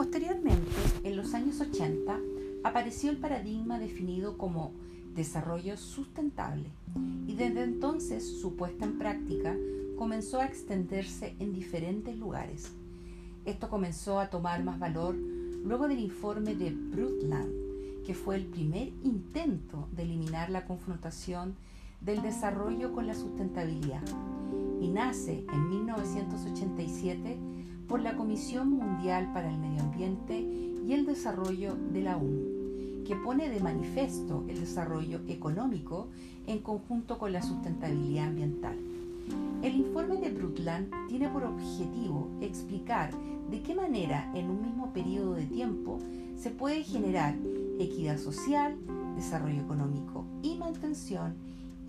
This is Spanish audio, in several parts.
Posteriormente, en los años 80, apareció el paradigma definido como desarrollo sustentable y desde entonces su puesta en práctica comenzó a extenderse en diferentes lugares. Esto comenzó a tomar más valor luego del informe de Brundtland, que fue el primer intento de eliminar la confrontación del desarrollo con la sustentabilidad y nace en 1987 por la Comisión Mundial para el Medio Ambiente y el Desarrollo de la ONU, que pone de manifiesto el desarrollo económico en conjunto con la sustentabilidad ambiental. El informe de Brundtland tiene por objetivo explicar de qué manera en un mismo periodo de tiempo se puede generar equidad social, desarrollo económico y mantención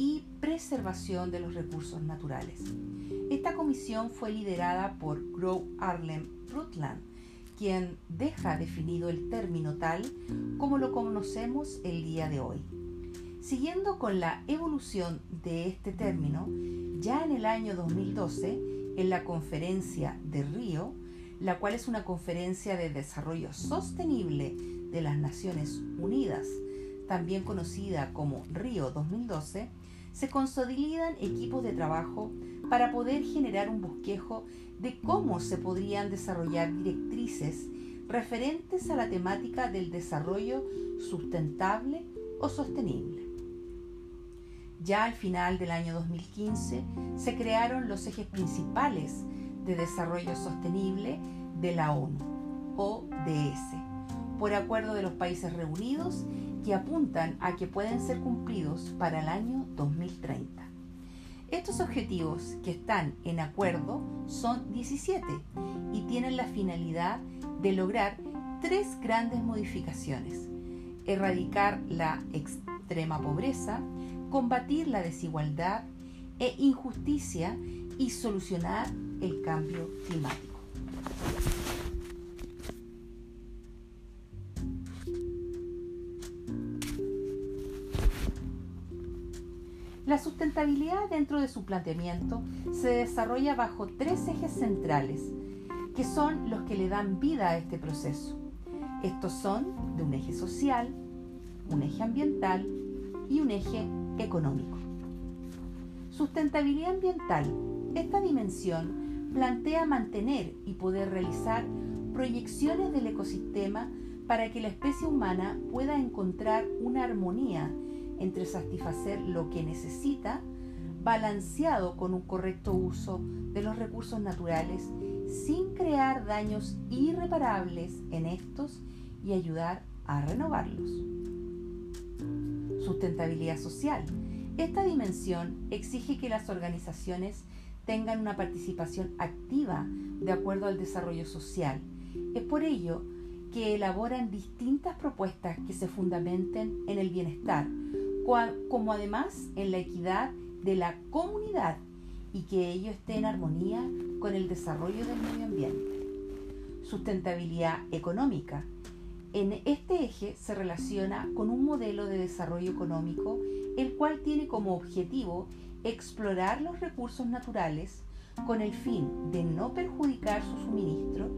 y preservación de los recursos naturales. Esta comisión fue liderada por Gro Harlem Brundtland, quien deja definido el término tal como lo conocemos el día de hoy. Siguiendo con la evolución de este término, ya en el año 2012, en la conferencia de Río, la cual es una conferencia de desarrollo sostenible de las Naciones Unidas, también conocida como Río 2012, se consolidan equipos de trabajo para poder generar un bosquejo de cómo se podrían desarrollar directrices referentes a la temática del desarrollo sustentable o sostenible. Ya al final del año 2015 se crearon los ejes principales de desarrollo sostenible de la ONU, ODS, por acuerdo de los países reunidos que apuntan a que pueden ser cumplidos para el año 2030. Estos objetivos que están en acuerdo son 17 y tienen la finalidad de lograr tres grandes modificaciones. Erradicar la extrema pobreza, combatir la desigualdad e injusticia y solucionar el cambio climático. La sustentabilidad dentro de su planteamiento se desarrolla bajo tres ejes centrales, que son los que le dan vida a este proceso. Estos son de un eje social, un eje ambiental y un eje económico. Sustentabilidad ambiental. Esta dimensión plantea mantener y poder realizar proyecciones del ecosistema para que la especie humana pueda encontrar una armonía entre satisfacer lo que necesita, balanceado con un correcto uso de los recursos naturales, sin crear daños irreparables en estos y ayudar a renovarlos. Sustentabilidad social. Esta dimensión exige que las organizaciones tengan una participación activa de acuerdo al desarrollo social. Es por ello que elaboran distintas propuestas que se fundamenten en el bienestar, como además en la equidad de la comunidad y que ello esté en armonía con el desarrollo del medio ambiente. Sustentabilidad económica. En este eje se relaciona con un modelo de desarrollo económico el cual tiene como objetivo explorar los recursos naturales con el fin de no perjudicar su suministro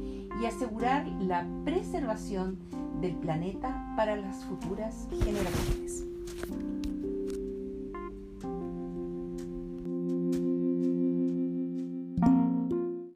y asegurar la preservación del planeta para las futuras generaciones.